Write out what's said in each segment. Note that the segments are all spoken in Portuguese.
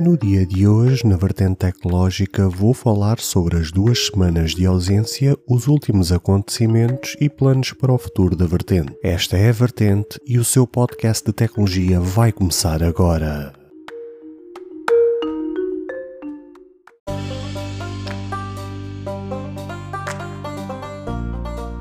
No dia de hoje, na vertente tecnológica, vou falar sobre as duas semanas de ausência, os últimos acontecimentos e planos para o futuro da vertente. Esta é a vertente e o seu podcast de tecnologia vai começar agora.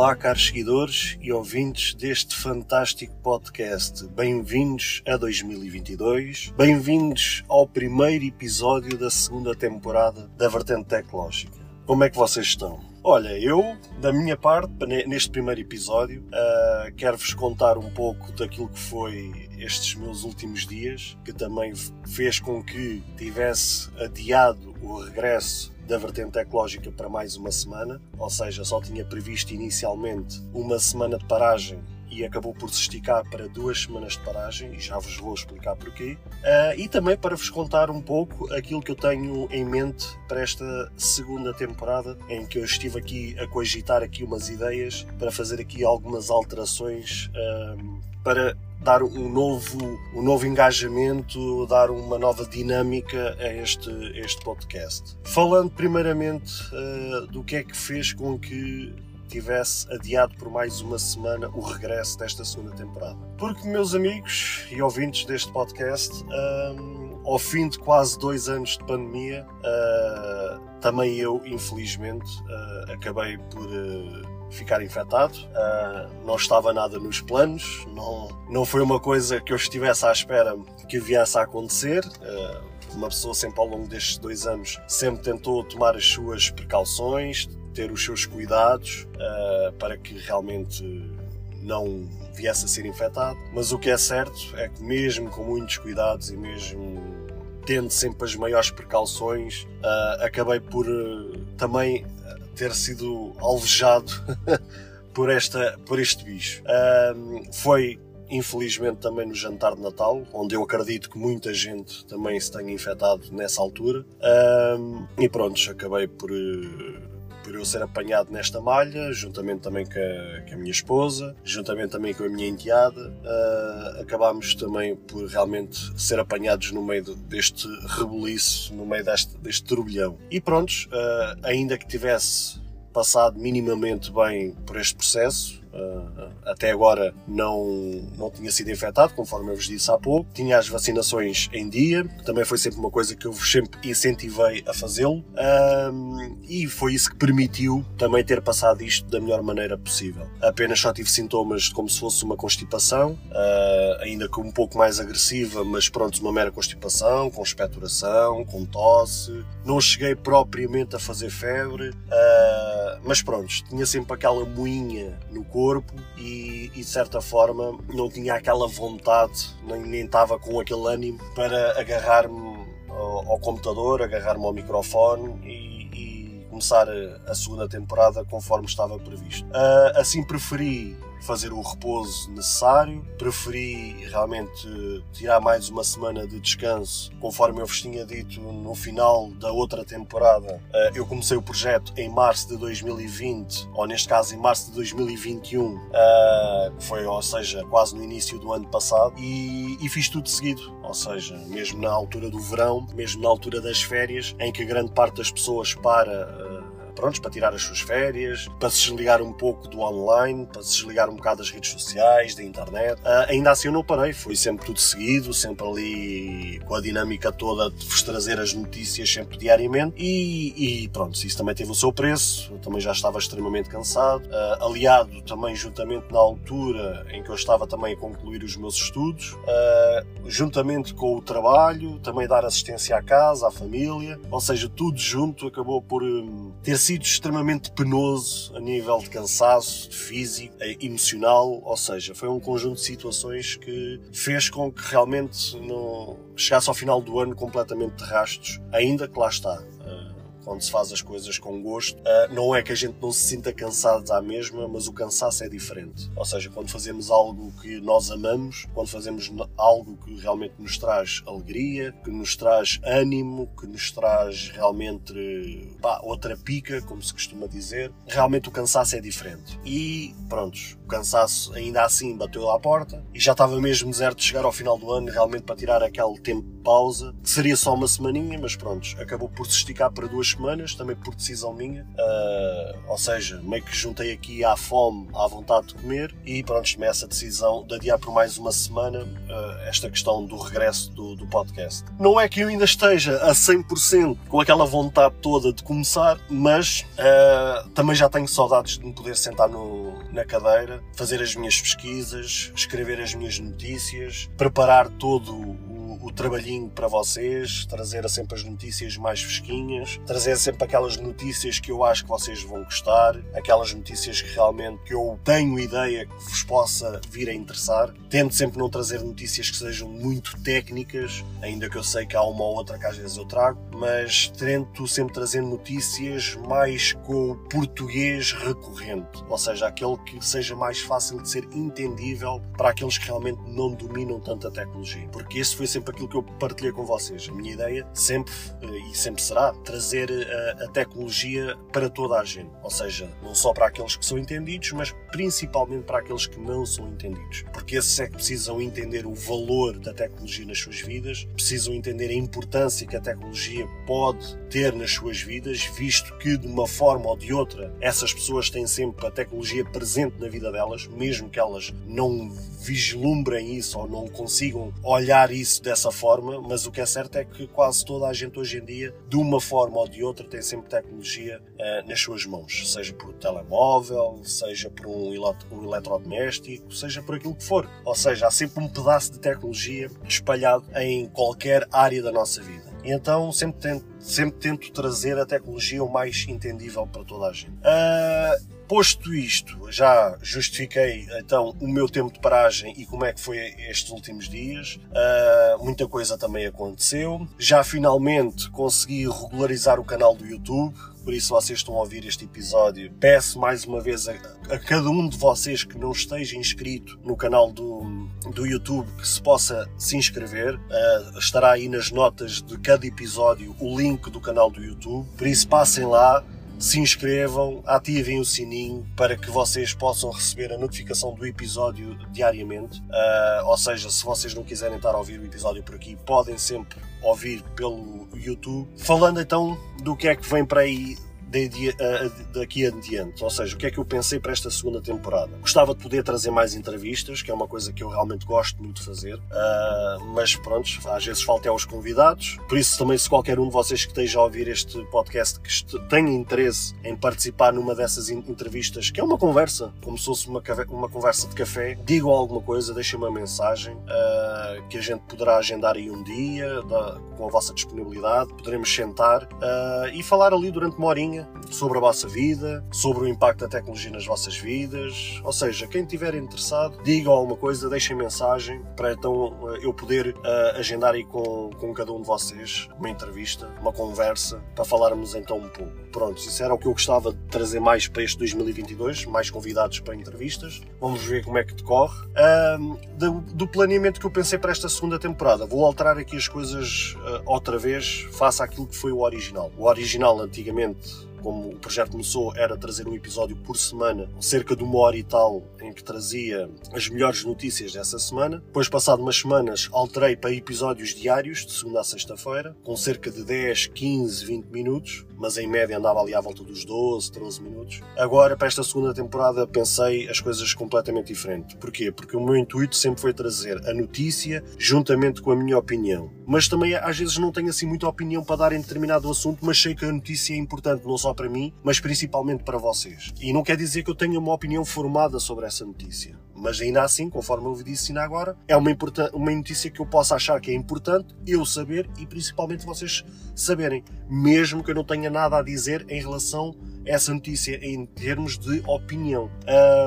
Olá, caros seguidores e ouvintes deste fantástico podcast. Bem-vindos a 2022. Bem-vindos ao primeiro episódio da segunda temporada da Vertente Tecnológica. Como é que vocês estão? Olha, eu, da minha parte, neste primeiro episódio, uh, quero-vos contar um pouco daquilo que foi estes meus últimos dias, que também fez com que tivesse adiado o regresso da vertente ecológica para mais uma semana, ou seja, só tinha previsto inicialmente uma semana de paragem e acabou por se esticar para duas semanas de paragem, e já vos vou explicar porquê. Uh, e também para vos contar um pouco aquilo que eu tenho em mente para esta segunda temporada, em que eu estive aqui a cogitar aqui umas ideias para fazer aqui algumas alterações uh, para dar um novo, um novo engajamento, dar uma nova dinâmica a este, este podcast. Falando primeiramente uh, do que é que fez com que tivesse adiado por mais uma semana o regresso desta segunda temporada. Porque, meus amigos e ouvintes deste podcast, um, ehm, ao fim de quase dois anos de pandemia, uh, também eu, infelizmente, uh, acabei por ficar infectado. Uh, não estava nada nos planos, não, não foi uma coisa que eu estivesse à espera que viesse a acontecer. Uh, uma pessoa sempre ao longo destes dois anos sempre tentou tomar as suas precauções, ter os seus cuidados uh, para que realmente não viesse a ser infectado. Mas o que é certo é que mesmo com muitos cuidados e mesmo tendo sempre as maiores precauções, uh, acabei por uh, também ter sido alvejado por, esta, por este bicho. Um, foi infelizmente também no jantar de Natal, onde eu acredito que muita gente também se tenha infectado nessa altura. Um, e pronto, acabei por, por ser apanhado nesta malha, juntamente também com a, com a minha esposa, juntamente também com a minha enteada. Uh, acabámos também por realmente ser apanhados no meio deste rebuliço, no meio deste, deste turbilhão. E pronto, uh, ainda que tivesse passado minimamente bem por este processo, Uh, até agora não, não tinha sido infectado, conforme eu vos disse há pouco. Tinha as vacinações em dia, também foi sempre uma coisa que eu vos sempre incentivei a fazê-lo. Uh, e foi isso que permitiu também ter passado isto da melhor maneira possível. Apenas só tive sintomas como se fosse uma constipação, uh, ainda que um pouco mais agressiva, mas pronto, uma mera constipação, com expectoração, com tosse. Não cheguei propriamente a fazer febre, mas pronto, tinha sempre aquela moinha no corpo corpo e, e, de certa forma não tinha aquela vontade, nem, estava com aquele ânimo para agarrar-me ao, ao, computador, agarrar-me ao microfone e, e começar a, a, segunda temporada conforme estava previsto. Uh, assim preferi fazer o repouso necessário. Preferi realmente tirar mais uma semana de descanso, conforme eu vos tinha dito no final da outra temporada. Eh, eu comecei o projeto em março de 2020, ou neste caso em março de 2021, eh, foi, ou seja, quase no início do ano passado, e, e fiz tudo seguido, ou seja, mesmo na altura do verão, mesmo na altura das férias, em que grande parte das pessoas para prontos, para tirar as suas férias, para se desligar um pouco do online, para se desligar um bocado das redes sociais, da internet. Uh, ainda assim eu não parei, foi sempre tudo seguido, sempre ali com a dinâmica toda de vos trazer as notícias sempre diariamente. E, e pronto, isso também teve o seu preço, eu também já estava extremamente cansado, uh, aliado também juntamente na altura em que eu estava também a concluir os meus estudos, uh, juntamente com o trabalho, também dar assistência à casa, à família, ou seja, tudo junto acabou por um, ter sido extremamente penoso a nível de cansaço físico, eh, emocional, ou seja, foi um conjunto de situações que fez com que realmente não chegasse ao final do ano completamente de rastos, ainda que lá está quando se faz as coisas com gosto. Uh, não é que a gente não se sinta cansado à mesma, mas o cansaço é diferente. Ou seja, quando fazemos algo que nós amamos, quando fazemos algo que realmente nos traz alegria, que nos traz ânimo, que nos traz realmente pá, outra pica, como se costuma dizer, realmente o cansaço é diferente. E prontos, o cansaço ainda assim bateu à porta e já estava mesmo certo de chegar ao final do ano realmente para tirar aquele tempo de pausa, que seria só uma semaninha, mas prontos, acabou por se esticar para duas semanas, também por decisão minha. Uh, ou seja, meio que juntei aqui à fome, à vontade de comer e pronto, tomei essa decisão de adiar por mais uma semana uh, esta questão do regresso do, do, podcast. Não é que eu ainda esteja a 100% com aquela vontade toda de começar, mas uh, também já tenho saudades de me poder sentar no, na cadeira, fazer as minhas pesquisas, escrever as minhas notícias, preparar todo o o trabalhinho para vocês, trazer sempre as notícias mais fresquinhas, trazer sempre aquelas notícias que eu acho que vocês vão gostar, aquelas notícias que realmente que eu tenho ideia que vos possa vir a interessar. Tento sempre não trazer notícias que sejam muito técnicas, ainda que eu sei que há uma ou outra que às vezes eu trago, mas tento sempre trazer notícias mais com o português recorrente, ou seja, aquele que seja mais fácil de ser entendível para aqueles que realmente não dominam tanto a tecnologia, porque esse foi sempre aquilo que eu partilhei com vocês. A minha ideia sempre eh, e sempre será trazer a, a tecnologia para toda a gente, ou seja, não só para aqueles que são entendidos, mas principalmente para aqueles que não são entendidos, porque esses é que precisam entender o valor da tecnologia nas suas vidas, precisam entender a importância que a tecnologia pode ter nas suas vidas, visto que de uma forma ou de outra essas pessoas têm sempre a tecnologia presente na vida delas, mesmo que elas não vislumbrem isso ou não consigam olhar isso dessa dessa forma, mas o que é certo é que quase toda a gente hoje em dia, de uma forma ou de outra, tem sempre tecnologia uh, nas suas mãos, seja por telemóvel, seja por um, um eletrodoméstico, seja por aquilo que for. Ou seja, há sempre um pedaço de tecnologia espalhado em qualquer área da nossa vida. Então sempre tento, sempre tento trazer a tecnologia o mais entendível para toda a gente. Uh, Posto isto, já justifiquei então o meu tempo de paragem e como é que foi estes últimos dias. Uh, muita coisa também aconteceu. Já finalmente consegui regularizar o canal do YouTube. Por isso, vocês estão a ouvir este episódio. Peço mais uma vez a, a cada um de vocês que não esteja inscrito no canal do, do YouTube que se possa se inscrever. Uh, estará aí nas notas de cada episódio o link do canal do YouTube. Por isso, passem lá, se inscrevam, ativem o sininho para que vocês possam receber a notificação do episódio diariamente. Uh, ou seja, se vocês não quiserem estar a ouvir o episódio por aqui, podem sempre ouvir pelo YouTube. Falando então do que é que vem para aí daqui adiante. Ou seja, o que é que eu pensei para esta segunda temporada? Gostava de poder trazer mais entrevistas, que é uma coisa que eu realmente gosto muito de fazer, uh, mas pronto, às vezes falta aos convidados. Por isso, também, se qualquer um de vocês que esteja a ouvir este podcast que tenha interesse em participar numa dessas entrevistas, que é uma conversa, como se fosse uma, uma conversa de café, digam alguma coisa, deixem uma mensagem uh, que a gente poderá agendar aí um dia, da, com a vossa disponibilidade, poderemos sentar uh, e falar ali durante uma horinha sobre a vossa vida, sobre o impacto da tecnologia nas vossas vidas. Ou seja, quem estiver interessado, digam alguma coisa, deixem mensagem para então eh, eu poder uh, agendar aí com, com cada um de vocês uma entrevista, uma conversa, para falarmos então um pouco. Pronto, isso era o que eu gostava de trazer mais para este 2022, mais convidados para entrevistas. Vamos ver como é que decorre. Uh, do, do, planeamento que eu pensei para esta segunda temporada, vou alterar aqui as coisas uh, outra vez, face àquilo que foi o original. O original, antigamente, como o projeto começou, era trazer um episódio por semana, cerca de uma hora e tal, em que trazia as melhores notícias dessa semana. Depois, passado umas semanas, alterei para episódios diários, de segunda a sexta-feira, com cerca de 10, 15, 20 minutos, mas em média andava ali à volta dos 12, 13 minutos. Agora, para esta segunda temporada, pensei as coisas completamente diferente. Porquê? Porque o meu intuito sempre foi trazer a notícia juntamente com a minha opinião. Mas também, às vezes, não tenho assim muita opinião para dar em determinado assunto, mas sei que a notícia é importante, não só só para mim, mas principalmente para vocês. E não quer dizer que eu tenha uma opinião formada sobre essa notícia. Mas ainda assim, conforme eu disse ainda agora, é uma, uma notícia que eu possa achar que é importante eu saber e principalmente vocês saberem, mesmo que eu não tenha nada a dizer em relação essa notícia em termos de opinião.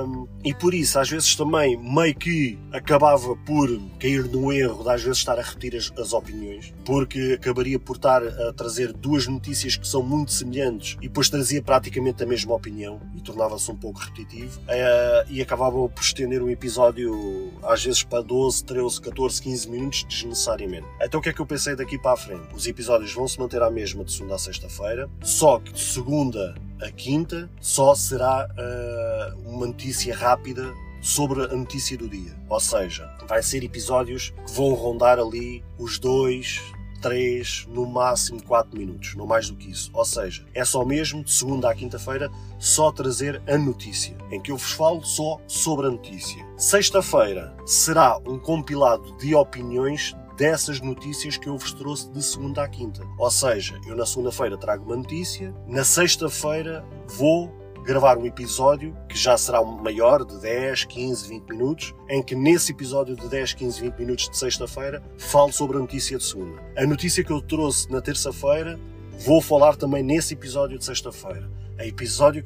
Um, e por isso, às vezes também, meio que acabava por cair no erro de às vezes estar a repetir as, as opiniões, porque acabaria por estar a trazer duas notícias que são muito semelhantes e depois trazia praticamente a mesma opinião e tornava-se um pouco repetitivo uh, e acabava por estender um episódio às vezes para 12, 13, 14, 15 minutos desnecessariamente. Então o que é que eu pensei daqui para a frente? Os episódios vão se manter à mesma de segunda a sexta-feira, só que de segunda a quinta só será uh, uma notícia rápida sobre a notícia do dia. Ou seja, vai ser episódios que vão rondar ali os dois, 3, no máximo 4 minutos, não mais do que isso. Ou seja, é só mesmo de segunda à quinta-feira só trazer a notícia, em que eu vos falo só sobre a notícia. Sexta-feira será um compilado de opiniões dessas notícias que eu vos trouxe de segunda à quinta. Ou seja, eu na segunda-feira trago uma notícia, na sexta-feira vou gravar um episódio que já será maior, de 10, 15, 20 minutos, em que nesse episódio de 10, 15, 20 minutos de sexta-feira falo sobre a notícia de segunda. A notícia que eu trouxe na terça-feira vou falar também nesse episódio de sexta-feira. A, episódio,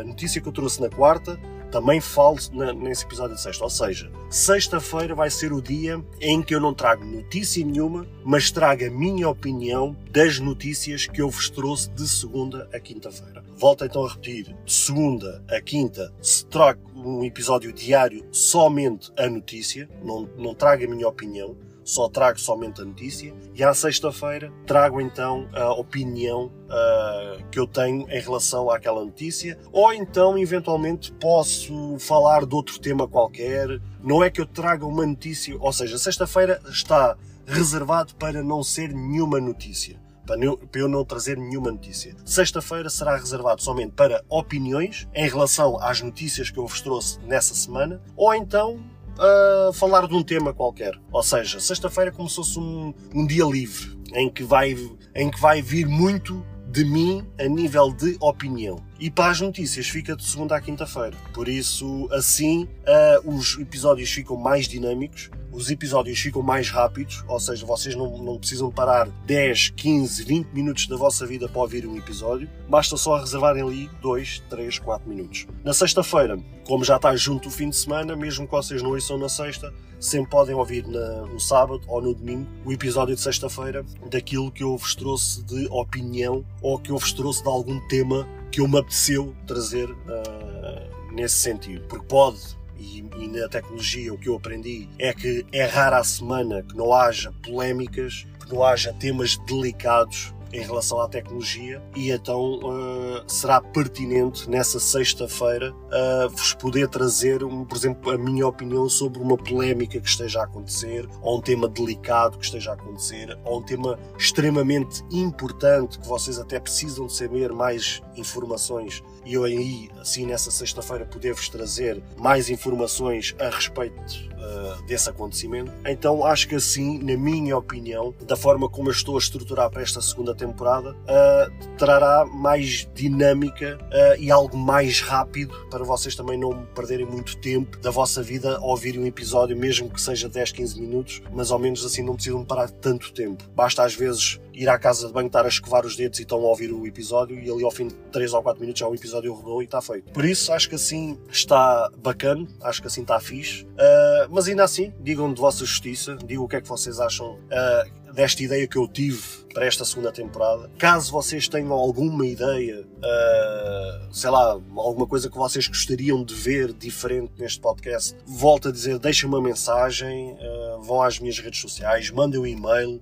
a notícia que eu trouxe na quarta também falo nesse episódio de sexta. Ou seja, sexta-feira vai ser o dia em que eu não trago notícia nenhuma, mas trago a minha opinião das notícias que eu vos trouxe de segunda a quinta-feira. Volto então a repetir: de segunda a quinta se trago um episódio diário somente a notícia, não, não trago a minha opinião só trago somente a notícia e à sexta-feira trago então a opinião uh, que eu tenho em relação àquela notícia ou então eventualmente posso falar de outro tema qualquer. Não é que eu traga uma notícia, ou seja, sexta-feira está reservado para não ser nenhuma notícia para eu não trazer nenhuma notícia. Sexta-feira será reservado somente para opiniões em relação às notícias que eu vos trouxe nessa semana, ou então a falar de um tema qualquer. Ou seja, sexta-feira como se fosse um, um dia livre, em que, vai, em que vai vir muito de mim a nível de opinião. E para as notícias fica de segunda à quinta-feira. Por isso, assim, uh, os episódios ficam mais dinâmicos, os episódios ficam mais rápidos, ou seja, vocês não, não precisam parar 10, 15, 20 minutos da vossa vida para ouvir um episódio, basta só reservarem ali 2, 3, 4 minutos. Na sexta-feira, como já está junto o fim de semana, mesmo que vocês não ouçam na sexta, sempre podem ouvir na, no sábado ou no domingo o episódio de sexta-feira daquilo que eu vos trouxe de opinião ou que eu vos trouxe de algum tema que eu me apeteceu trazer uh, nesse sentido. Porque pode e, e, na tecnologia o que eu aprendi é que é rara a semana que não haja polémicas, que não haja temas delicados em relação à tecnologia e então uh, será pertinente nessa sexta-feira uh, vos poder trazer, um, por exemplo, a minha opinião sobre uma polémica que esteja a acontecer, ou um tema delicado que esteja a acontecer, ou um tema extremamente importante que vocês até precisam de saber mais informações e eu aí, assim, nessa sexta-feira, poder-vos trazer mais informações a respeito uh, desse acontecimento. Então, acho que assim, na minha opinião, da forma como eu estou a estruturar para esta segunda temporada, uh, trará mais dinâmica uh, e algo mais rápido para vocês também não perderem muito tempo da vossa vida a ouvirem um episódio, mesmo que seja 10, 15 minutos, mas ao menos assim não precisam parar tanto tempo. Basta às vezes ir à casa de banho, estar a escovar os dedos e estão a ouvir o episódio e ali ao fim de 3 ou 4 minutos já o episódio rodou e está feito. Por isso acho que assim está bacana, acho que assim está fixe. Uh, mas ainda assim, digam de vossa justiça, digam o que é que vocês acham uh, desta ideia que eu tive para esta segunda temporada. Caso vocês tenham alguma ideia, uh, sei lá, alguma coisa que vocês gostariam de ver diferente neste podcast, volto a dizer, deixem uma mensagem, uh, vão às minhas redes sociais, mandem um e-mail.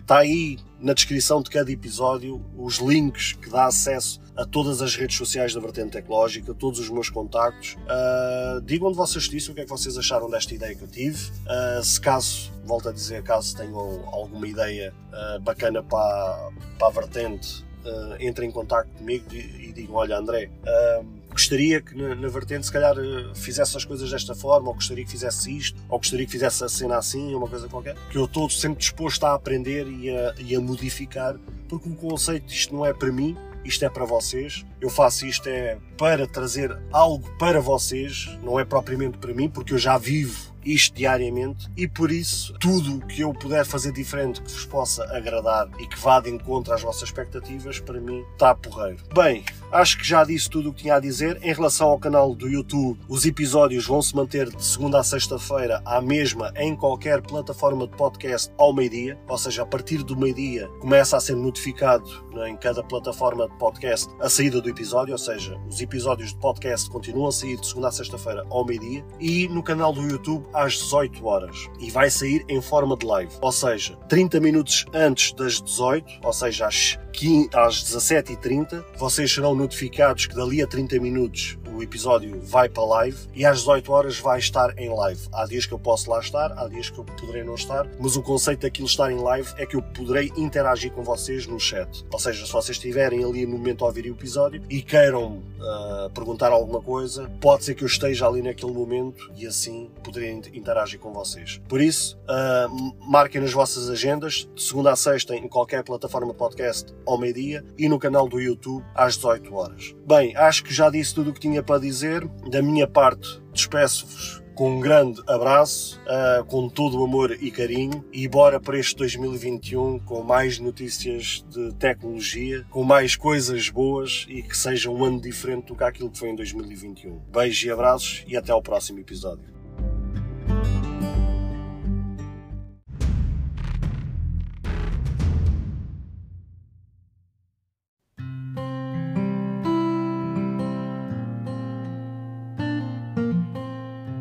Está uh, aí na descrição de cada episódio os links que dá acesso a todas as redes sociais da Vertente Tecnológica, todos os meus contactos. Uh, digam de vossa justiça o que é que vocês acharam desta ideia que eu tive. Uh, se caso, volto a dizer, caso tenham alguma ideia uh, bacana para, para a Vertente, uh, entrem em contato comigo e, e digam, olha André, gostaria que na, na, vertente se calhar fizesse as coisas desta forma, ou gostaria que fizesse isto, ou gostaria que fizesse a cena assim, uma coisa qualquer, que eu estou sempre disposto a aprender e a, e a modificar, porque o conceito isto não é para mim, isto é para vocês. Eu faço isto é para trazer algo para vocês, não é propriamente para mim, porque eu já vivo isto diariamente e por isso tudo o que eu puder fazer diferente que vos possa agradar e que vá de encontro às vossas expectativas, para mim está porreiro. Bem, acho que já disse tudo o que tinha a dizer. Em relação ao canal do YouTube, os episódios vão se manter de segunda a sexta-feira à mesma em qualquer plataforma de podcast ao meio-dia, ou seja, a partir do meio-dia começa a ser notificado né, em cada plataforma de podcast a saída do episódio, ou seja, os episódios de podcast continuam a sair de segunda a sexta-feira ao meio-dia e no canal do YouTube às 18 horas. E vai sair em forma de live, ou seja, 30 minutos antes das 18, ou seja, às, 15, às 17h30, vocês serão notificados que dali a 30 minutos o episódio vai para live e às 18 horas vai estar em live. Há dias que eu posso lá estar, há dias que eu poderei não estar, mas o conceito daquilo estar em live é que eu poderei interagir com vocês no chat. Ou seja, se vocês estiverem ali no momento a ouvir o episódio e queiram uh, perguntar alguma coisa, pode ser que eu esteja ali naquele momento e assim poderei interagir com vocês. Por isso, uh, marquem nas vossas agendas, de segunda a sexta, em qualquer plataforma de podcast ao meio-dia e no canal do YouTube às 18 horas. Bem, acho que já disse tudo o que tinha para dizer. Da minha parte, despeço-vos com um grande abraço, uh, com todo o amor e carinho e bora para este 2021 com mais notícias de tecnologia, com mais coisas boas e que seja um ano diferente do que aquilo que foi em 2021. Beijos e abraços e até ao próximo episódio.